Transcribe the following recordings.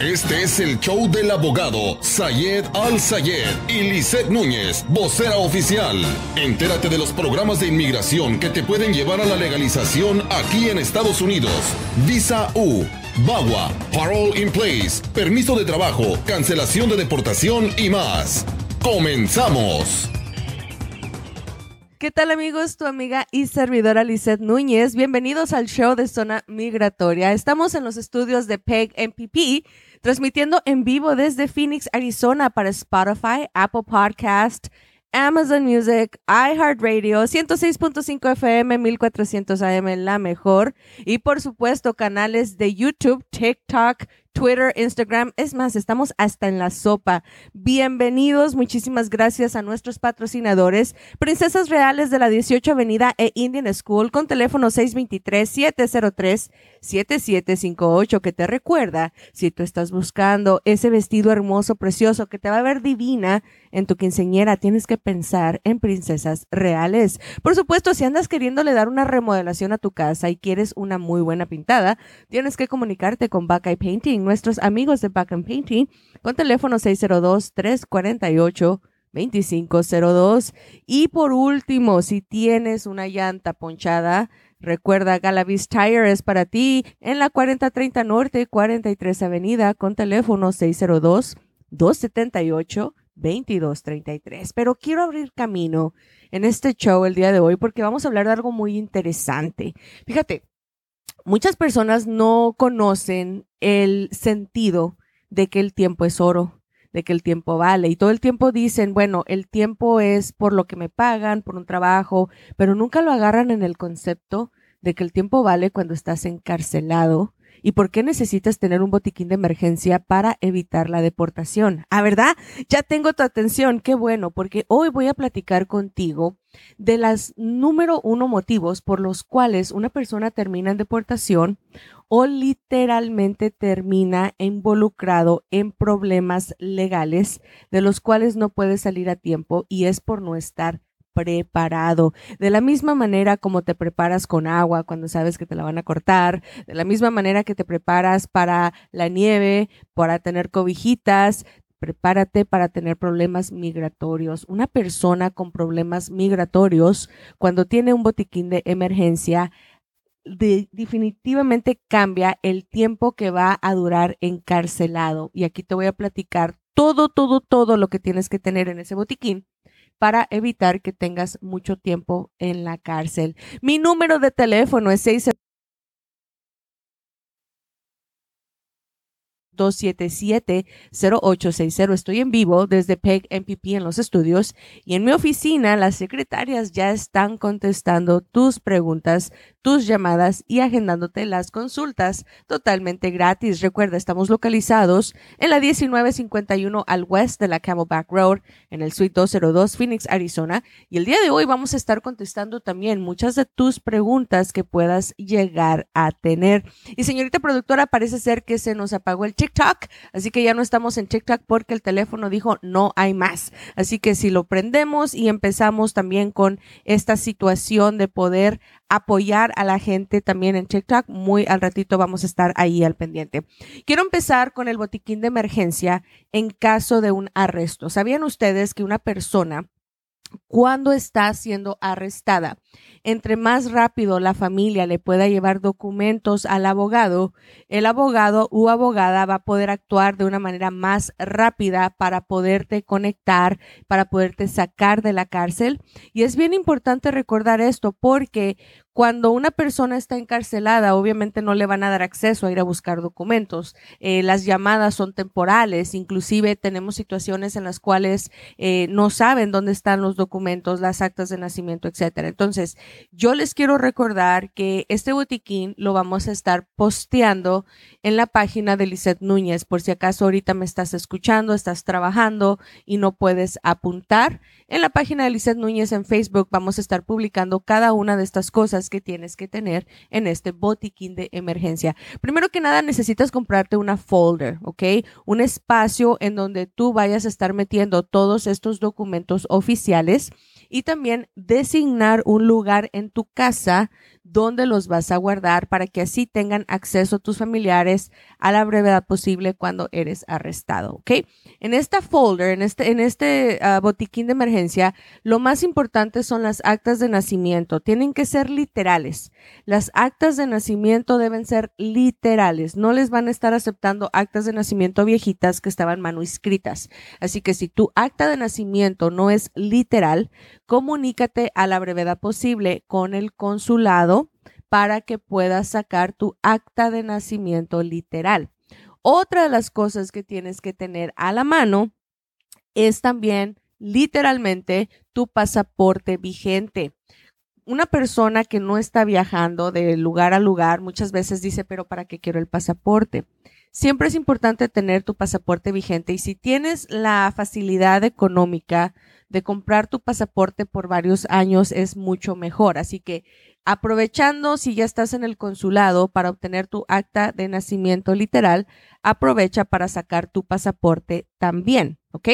Este es el show del abogado Sayed Al Sayed y Lisette Núñez, vocera oficial. Entérate de los programas de inmigración que te pueden llevar a la legalización aquí en Estados Unidos. Visa U, VAWA, Parole in Place, permiso de trabajo, cancelación de deportación y más. ¡Comenzamos! ¿Qué tal amigos? Tu amiga y servidora Lisette Núñez. Bienvenidos al show de Zona Migratoria. Estamos en los estudios de PEG MPP, transmitiendo en vivo desde Phoenix, Arizona para Spotify, Apple Podcast, Amazon Music, iHeartRadio, 106.5 FM, 1400 AM, la mejor. Y por supuesto, canales de YouTube, TikTok, Twitter, Instagram. Es más, estamos hasta en la sopa. Bienvenidos, muchísimas gracias a nuestros patrocinadores. Princesas Reales de la 18 Avenida e Indian School con teléfono 623-703-7758 que te recuerda, si tú estás buscando ese vestido hermoso, precioso, que te va a ver divina en tu quinceñera, tienes que pensar en Princesas Reales. Por supuesto, si andas queriéndole dar una remodelación a tu casa y quieres una muy buena pintada, tienes que comunicarte con Buckeye Painting nuestros amigos de and Painting con teléfono 602-348-2502. Y por último, si tienes una llanta ponchada, recuerda Galavis Tire es para ti en la 4030 Norte, 43 Avenida con teléfono 602-278. 2233. Pero quiero abrir camino en este show el día de hoy porque vamos a hablar de algo muy interesante. Fíjate, muchas personas no conocen el sentido de que el tiempo es oro, de que el tiempo vale. Y todo el tiempo dicen, bueno, el tiempo es por lo que me pagan, por un trabajo, pero nunca lo agarran en el concepto de que el tiempo vale cuando estás encarcelado. ¿Y por qué necesitas tener un botiquín de emergencia para evitar la deportación? Ah, ¿verdad? Ya tengo tu atención. Qué bueno, porque hoy voy a platicar contigo de las número uno motivos por los cuales una persona termina en deportación o literalmente termina involucrado en problemas legales de los cuales no puede salir a tiempo y es por no estar preparado. De la misma manera como te preparas con agua cuando sabes que te la van a cortar, de la misma manera que te preparas para la nieve, para tener cobijitas, prepárate para tener problemas migratorios. Una persona con problemas migratorios, cuando tiene un botiquín de emergencia, definitivamente cambia el tiempo que va a durar encarcelado. Y aquí te voy a platicar todo, todo, todo lo que tienes que tener en ese botiquín para evitar que tengas mucho tiempo en la cárcel. Mi número de teléfono es 6 277-0860. Estoy en vivo desde PEG MPP en los estudios y en mi oficina las secretarias ya están contestando tus preguntas, tus llamadas y agendándote las consultas totalmente gratis. Recuerda, estamos localizados en la 1951 al west de la Camelback Road en el Suite 202 Phoenix, Arizona. Y el día de hoy vamos a estar contestando también muchas de tus preguntas que puedas llegar a tener. Y señorita productora, parece ser que se nos apagó el TikTok, así que ya no estamos en TikTok porque el teléfono dijo no hay más. Así que si lo prendemos y empezamos también con esta situación de poder apoyar a la gente también en TikTok, muy al ratito vamos a estar ahí al pendiente. Quiero empezar con el botiquín de emergencia en caso de un arresto. ¿Sabían ustedes que una persona cuando está siendo arrestada. Entre más rápido la familia le pueda llevar documentos al abogado, el abogado u abogada va a poder actuar de una manera más rápida para poderte conectar, para poderte sacar de la cárcel. Y es bien importante recordar esto porque cuando una persona está encarcelada, obviamente no le van a dar acceso a ir a buscar documentos. Eh, las llamadas son temporales, inclusive tenemos situaciones en las cuales eh, no saben dónde están los documentos, las actas de nacimiento, etcétera. Entonces, yo les quiero recordar que este botiquín lo vamos a estar posteando en la página de Lizeth Núñez, por si acaso ahorita me estás escuchando, estás trabajando y no puedes apuntar. En la página de Lizeth Núñez en Facebook vamos a estar publicando cada una de estas cosas que tienes que tener en este botiquín de emergencia. Primero que nada necesitas comprarte una folder, ¿ok? Un espacio en donde tú vayas a estar metiendo todos estos documentos oficiales y también designar un lugar en tu casa dónde los vas a guardar para que así tengan acceso tus familiares a la brevedad posible cuando eres arrestado, ¿ok? En esta folder, en este, este ah, botiquín de emergencia, lo más importante son las actas de nacimiento. Tienen que ser literales. Las actas de nacimiento deben ser literales. No les van a estar aceptando actas de nacimiento viejitas que estaban manuscritas. Así que si tu acta de nacimiento no es literal, comunícate a la brevedad posible con el consulado para que puedas sacar tu acta de nacimiento literal. Otra de las cosas que tienes que tener a la mano es también literalmente tu pasaporte vigente. Una persona que no está viajando de lugar a lugar muchas veces dice, pero ¿para qué quiero el pasaporte? Siempre es importante tener tu pasaporte vigente y si tienes la facilidad económica de comprar tu pasaporte por varios años es mucho mejor. Así que aprovechando si ya estás en el consulado para obtener tu acta de nacimiento literal, aprovecha para sacar tu pasaporte también, ¿ok?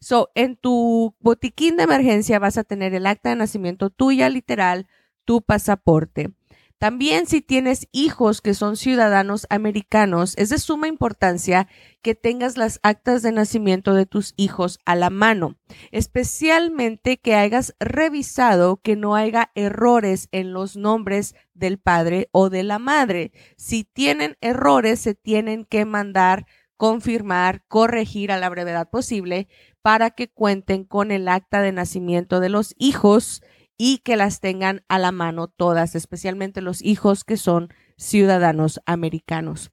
So, en tu botiquín de emergencia vas a tener el acta de nacimiento tuya literal, tu pasaporte. También si tienes hijos que son ciudadanos americanos, es de suma importancia que tengas las actas de nacimiento de tus hijos a la mano, especialmente que hayas revisado que no haya errores en los nombres del padre o de la madre. Si tienen errores, se tienen que mandar confirmar, corregir a la brevedad posible para que cuenten con el acta de nacimiento de los hijos y que las tengan a la mano todas, especialmente los hijos que son ciudadanos americanos.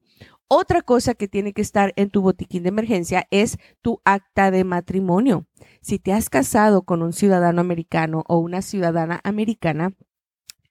Otra cosa que tiene que estar en tu botiquín de emergencia es tu acta de matrimonio. Si te has casado con un ciudadano americano o una ciudadana americana,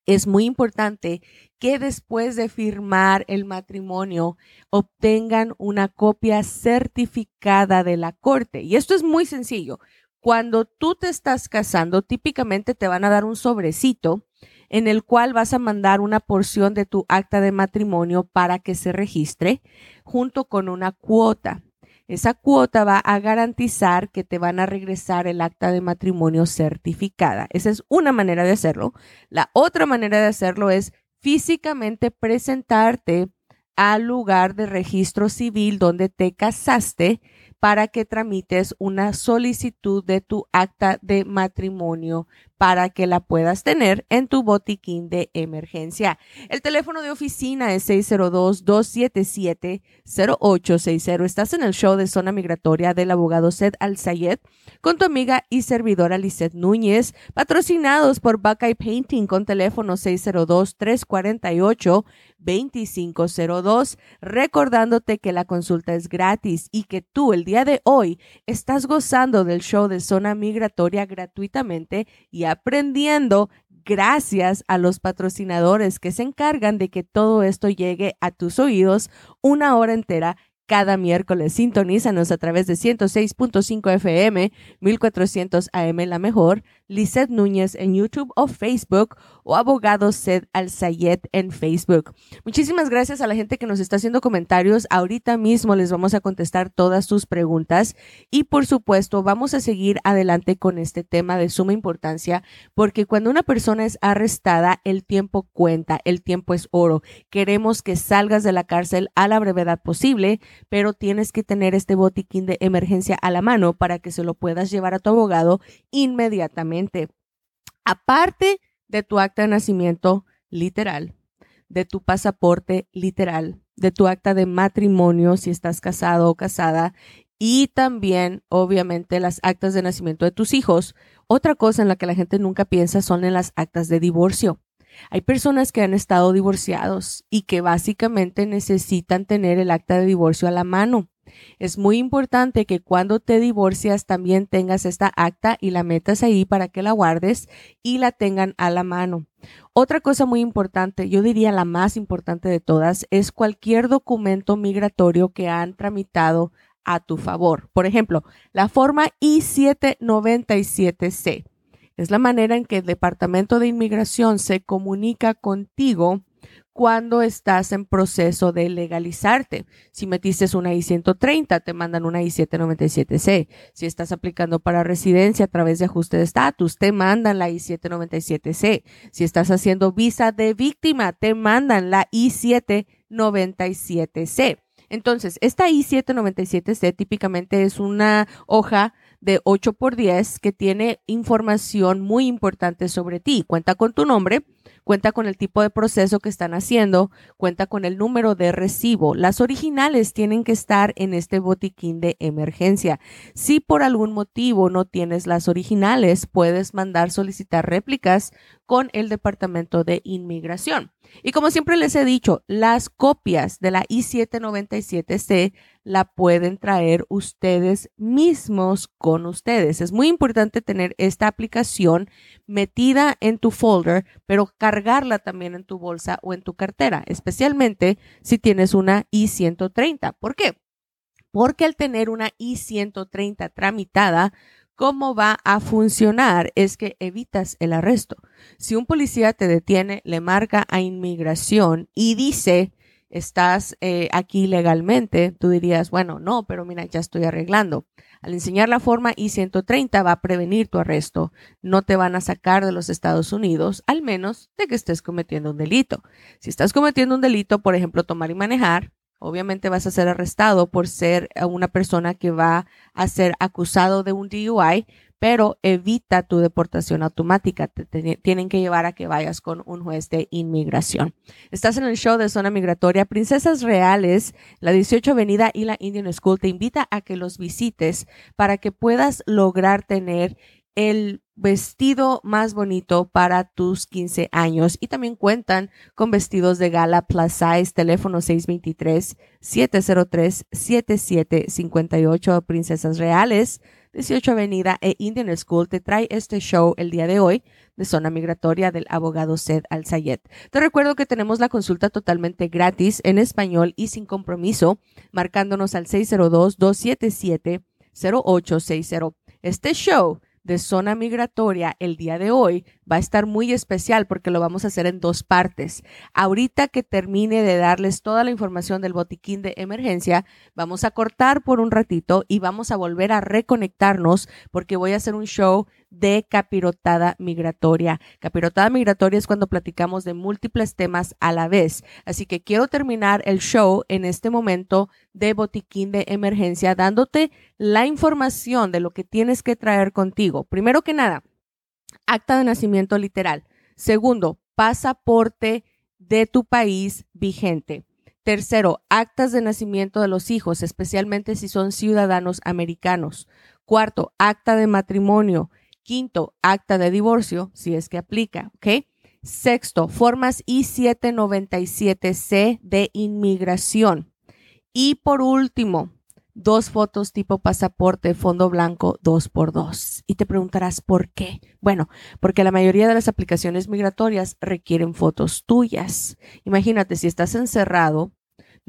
es muy importante que después de firmar el matrimonio obtengan una copia certificada de la corte. Y esto es muy sencillo. Cuando tú te estás casando, típicamente te van a dar un sobrecito en el cual vas a mandar una porción de tu acta de matrimonio para que se registre junto con una cuota. Esa cuota va a garantizar que te van a regresar el acta de matrimonio certificada. Esa es una manera de hacerlo. La otra manera de hacerlo es físicamente presentarte al lugar de registro civil donde te casaste para que tramites una solicitud de tu acta de matrimonio para que la puedas tener en tu botiquín de emergencia. El teléfono de oficina es 602-277-0860. Estás en el show de Zona Migratoria del abogado Seth Al-Sayed con tu amiga y servidora Lizeth Núñez, patrocinados por Buckeye Painting con teléfono 602-348-2502, recordándote que la consulta es gratis y que tú el día de hoy estás gozando del show de Zona Migratoria gratuitamente y aprendiendo gracias a los patrocinadores que se encargan de que todo esto llegue a tus oídos una hora entera cada miércoles. Sintonízanos a través de 106.5 FM, 1400 AM La Mejor, Lizeth Núñez en YouTube o Facebook o Abogado Sed Al Sayed en Facebook. Muchísimas gracias a la gente que nos está haciendo comentarios. Ahorita mismo les vamos a contestar todas sus preguntas y por supuesto vamos a seguir adelante con este tema de suma importancia porque cuando una persona es arrestada el tiempo cuenta, el tiempo es oro. Queremos que salgas de la cárcel a la brevedad posible pero tienes que tener este botiquín de emergencia a la mano para que se lo puedas llevar a tu abogado inmediatamente. Aparte de tu acta de nacimiento literal, de tu pasaporte literal, de tu acta de matrimonio si estás casado o casada y también, obviamente, las actas de nacimiento de tus hijos. Otra cosa en la que la gente nunca piensa son en las actas de divorcio. Hay personas que han estado divorciados y que básicamente necesitan tener el acta de divorcio a la mano. Es muy importante que cuando te divorcias también tengas esta acta y la metas ahí para que la guardes y la tengan a la mano. Otra cosa muy importante, yo diría la más importante de todas, es cualquier documento migratorio que han tramitado a tu favor. Por ejemplo, la forma I-797C. Es la manera en que el Departamento de Inmigración se comunica contigo cuando estás en proceso de legalizarte. Si metiste una I-130, te mandan una I-797C. Si estás aplicando para residencia a través de ajuste de estatus, te mandan la I-797C. Si estás haciendo visa de víctima, te mandan la I-797C. Entonces, esta I-797C típicamente es una hoja de 8 por 10 que tiene información muy importante sobre ti. Cuenta con tu nombre, cuenta con el tipo de proceso que están haciendo, cuenta con el número de recibo. Las originales tienen que estar en este botiquín de emergencia. Si por algún motivo no tienes las originales, puedes mandar solicitar réplicas con el Departamento de Inmigración. Y como siempre les he dicho, las copias de la I-797C la pueden traer ustedes mismos con ustedes. Es muy importante tener esta aplicación metida en tu folder, pero cargarla también en tu bolsa o en tu cartera, especialmente si tienes una I-130. ¿Por qué? Porque al tener una I-130 tramitada, cómo va a funcionar es que evitas el arresto. Si un policía te detiene, le marca a inmigración y dice, estás eh, aquí legalmente, tú dirías, bueno, no, pero mira, ya estoy arreglando. Al enseñar la forma I-130 va a prevenir tu arresto. No te van a sacar de los Estados Unidos, al menos de que estés cometiendo un delito. Si estás cometiendo un delito, por ejemplo, tomar y manejar, obviamente vas a ser arrestado por ser una persona que va a ser acusado de un DUI, pero evita tu deportación automática. Te, tienen que llevar a que vayas con un juez de inmigración. Estás en el show de Zona Migratoria. Princesas Reales, la 18 Avenida y la Indian School te invita a que los visites para que puedas lograr tener el vestido más bonito para tus 15 años y también cuentan con vestidos de gala plus size, teléfono 623-703-7758, Princesas Reales, 18 Avenida e Indian School te trae este show el día de hoy de zona migratoria del abogado Sed Al-Sayed. Te recuerdo que tenemos la consulta totalmente gratis en español y sin compromiso, marcándonos al 602-277-0860. Este show de zona migratoria el día de hoy va a estar muy especial porque lo vamos a hacer en dos partes. Ahorita que termine de darles toda la información del botiquín de emergencia, vamos a cortar por un ratito y vamos a volver a reconectarnos porque voy a hacer un show de capirotada migratoria. Capirotada migratoria es cuando platicamos de múltiples temas a la vez. Así que quiero terminar el show en este momento de botiquín de emergencia dándote la información de lo que tienes que traer contigo. Primero que nada, acta de nacimiento literal. Segundo, pasaporte de tu país vigente. Tercero, actas de nacimiento de los hijos, especialmente si son ciudadanos americanos. Cuarto, acta de matrimonio. Quinto, acta de divorcio, si es que aplica, ¿ok? Sexto, formas I-797C de inmigración. Y por último, dos fotos tipo pasaporte, fondo blanco, dos por dos. Y te preguntarás por qué. Bueno, porque la mayoría de las aplicaciones migratorias requieren fotos tuyas. Imagínate, si estás encerrado,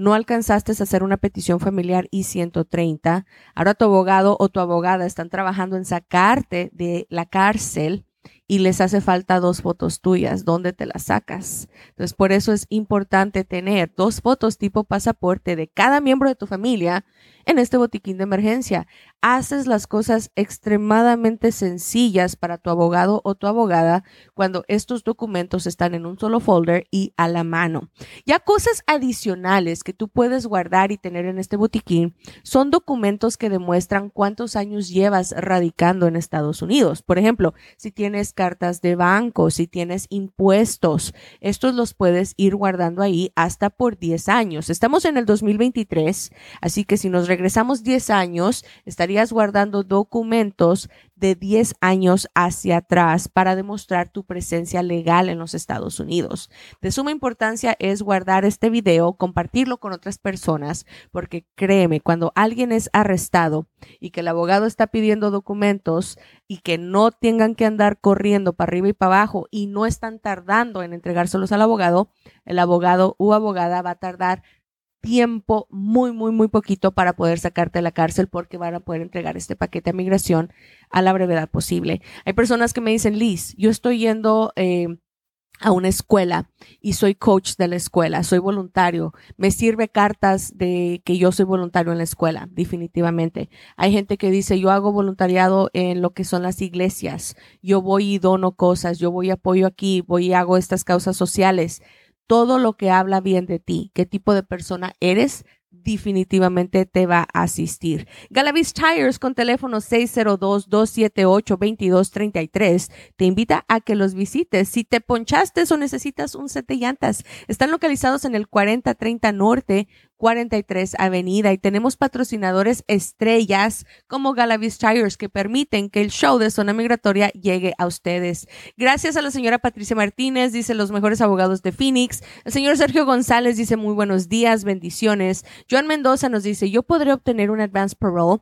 no alcanzaste a hacer una petición familiar I-130, ahora tu abogado o tu abogada están trabajando en sacarte de la cárcel y les hace falta dos fotos tuyas. ¿Dónde te las sacas? Entonces, por eso es importante tener dos fotos tipo pasaporte de cada miembro de tu familia en este botiquín de emergencia. Haces las cosas extremadamente sencillas para tu abogado o tu abogada cuando estos documentos están en un solo folder y a la mano. Ya cosas adicionales que tú puedes guardar y tener en este botiquín son documentos que demuestran cuántos años llevas radicando en Estados Unidos. Por ejemplo, si tienes cartas de banco, si tienes impuestos, estos los puedes ir guardando ahí hasta por 10 años. Estamos en el 2023, así que si nos regresamos 10 años, estarías guardando documentos de 10 años hacia atrás para demostrar tu presencia legal en los Estados Unidos. De suma importancia es guardar este video, compartirlo con otras personas, porque créeme, cuando alguien es arrestado y que el abogado está pidiendo documentos y que no tengan que andar corriendo para arriba y para abajo y no están tardando en entregárselos al abogado, el abogado u abogada va a tardar tiempo muy, muy, muy poquito para poder sacarte de la cárcel porque van a poder entregar este paquete de migración a la brevedad posible. Hay personas que me dicen, Liz, yo estoy yendo eh, a una escuela y soy coach de la escuela, soy voluntario. Me sirve cartas de que yo soy voluntario en la escuela, definitivamente. Hay gente que dice, yo hago voluntariado en lo que son las iglesias, yo voy y dono cosas, yo voy y apoyo aquí, voy y hago estas causas sociales. Todo lo que habla bien de ti, qué tipo de persona eres, definitivamente te va a asistir. Galavis Tires con teléfono 602-278-2233 te invita a que los visites. Si te ponchaste o necesitas un set de llantas, están localizados en el 4030 Norte 43 Avenida y tenemos patrocinadores estrellas como Galavis Tires que permiten que el show de Zona Migratoria llegue a ustedes. Gracias a la señora Patricia Martínez, dice los mejores abogados de Phoenix. El señor Sergio González dice muy buenos días, bendiciones. Joan Mendoza nos dice, yo podré obtener un advance parole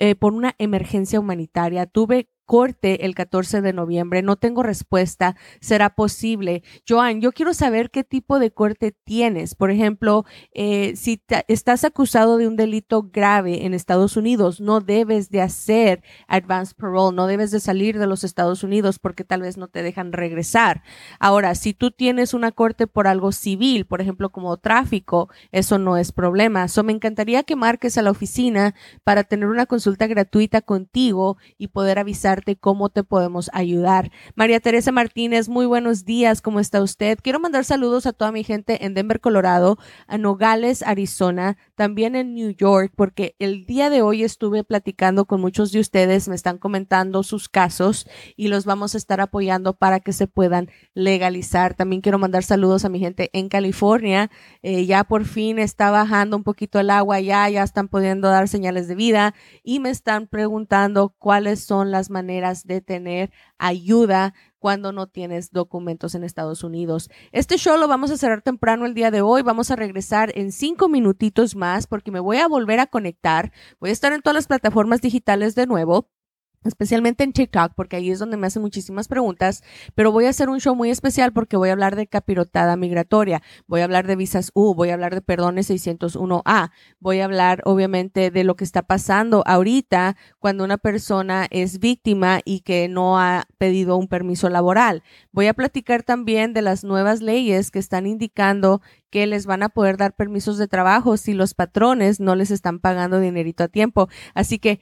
eh, por una emergencia humanitaria. Tuve corte el 14 de noviembre. No tengo respuesta. ¿Será posible? Joan, yo quiero saber qué tipo de corte tienes. Por ejemplo, eh, si estás acusado de un delito grave en Estados Unidos, no debes de hacer advance parole, no debes de salir de los Estados Unidos porque tal vez no te dejan regresar. Ahora, si tú tienes una corte por algo civil, por ejemplo, como tráfico, eso no es problema. So, me encantaría que marques a la oficina para tener una consulta gratuita contigo y poder avisar cómo te podemos ayudar. María Teresa Martínez, muy buenos días, ¿cómo está usted? Quiero mandar saludos a toda mi gente en Denver, Colorado, a Nogales, Arizona, también en New York, porque el día de hoy estuve platicando con muchos de ustedes, me están comentando sus casos y los vamos a estar apoyando para que se puedan legalizar. También quiero mandar saludos a mi gente en California. Eh, ya por fin está bajando un poquito el agua, ya, ya están pudiendo dar señales de vida y me están preguntando cuáles son las maneras de tener ayuda cuando no tienes documentos en Estados Unidos. Este show lo vamos a cerrar temprano el día de hoy. Vamos a regresar en cinco minutitos más porque me voy a volver a conectar. Voy a estar en todas las plataformas digitales de nuevo especialmente en TikTok, porque ahí es donde me hacen muchísimas preguntas, pero voy a hacer un show muy especial porque voy a hablar de capirotada migratoria, voy a hablar de visas U, voy a hablar de perdones 601A, voy a hablar obviamente de lo que está pasando ahorita cuando una persona es víctima y que no ha pedido un permiso laboral. Voy a platicar también de las nuevas leyes que están indicando que les van a poder dar permisos de trabajo si los patrones no les están pagando dinerito a tiempo. Así que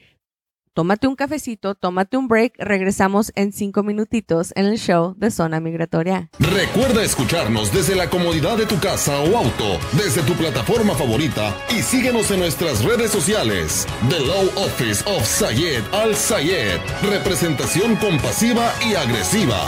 tómate un cafecito, tómate un break, regresamos en cinco minutitos en el show de Zona Migratoria. Recuerda escucharnos desde la comodidad de tu casa o auto, desde tu plataforma favorita y síguenos en nuestras redes sociales. The Law Office of Sayed Al Sayed, representación compasiva y agresiva.